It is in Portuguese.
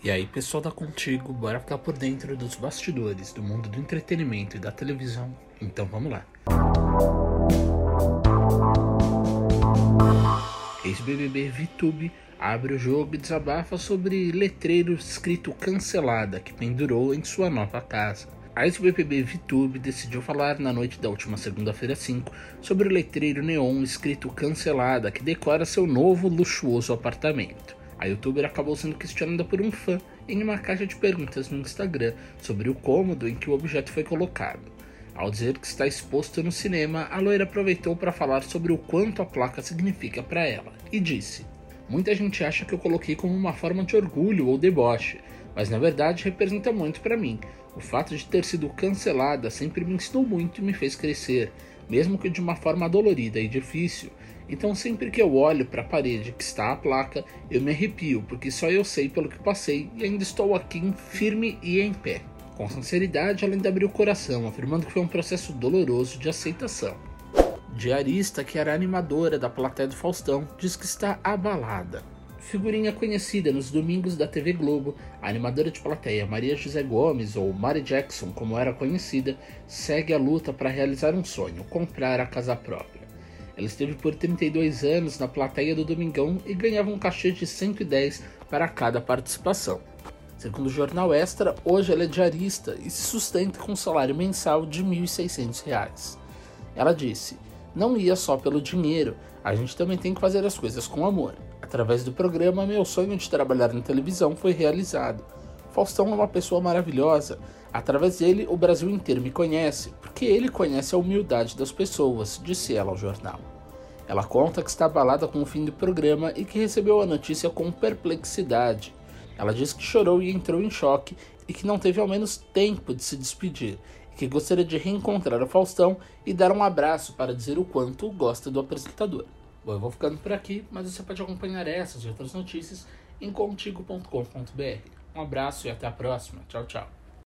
E aí, pessoal da Contigo, bora ficar por dentro dos bastidores do mundo do entretenimento e da televisão. Então vamos lá. Ex-BBB VTube abre o jogo e desabafa sobre letreiro escrito cancelada que pendurou em sua nova casa. A ex-BBB VTube decidiu falar na noite da última segunda-feira 5 sobre o letreiro neon escrito cancelada que decora seu novo luxuoso apartamento. A youtuber acabou sendo questionada por um fã em uma caixa de perguntas no Instagram sobre o cômodo em que o objeto foi colocado. Ao dizer que está exposto no cinema, a loira aproveitou para falar sobre o quanto a placa significa para ela e disse: Muita gente acha que eu coloquei como uma forma de orgulho ou deboche, mas na verdade representa muito para mim. O fato de ter sido cancelada sempre me ensinou muito e me fez crescer, mesmo que de uma forma dolorida e difícil. Então sempre que eu olho para a parede que está a placa, eu me arrepio, porque só eu sei pelo que passei e ainda estou aqui firme e em pé. Com sinceridade, ela ainda abriu o coração, afirmando que foi um processo doloroso de aceitação. Diarista, que era animadora da plateia do Faustão, diz que está abalada. Figurinha conhecida nos domingos da TV Globo, a animadora de plateia Maria José Gomes, ou Mary Jackson como era conhecida, segue a luta para realizar um sonho, comprar a casa própria. Ela esteve por 32 anos na plateia do Domingão e ganhava um cachê de 110 para cada participação. Segundo o jornal Extra, hoje ela é diarista e se sustenta com um salário mensal de R$ 1.600. Ela disse: Não ia só pelo dinheiro, a gente também tem que fazer as coisas com amor. Através do programa, meu sonho de trabalhar na televisão foi realizado. Faustão é uma pessoa maravilhosa. Através dele, o Brasil inteiro me conhece, porque ele conhece a humildade das pessoas, disse ela ao jornal. Ela conta que está abalada com o fim do programa e que recebeu a notícia com perplexidade. Ela diz que chorou e entrou em choque e que não teve ao menos tempo de se despedir, e que gostaria de reencontrar o Faustão e dar um abraço para dizer o quanto gosta do apresentador. Bom, eu vou ficando por aqui, mas você pode acompanhar essas e outras notícias em contigo.com.br. Um abraço e até a próxima. Tchau, tchau.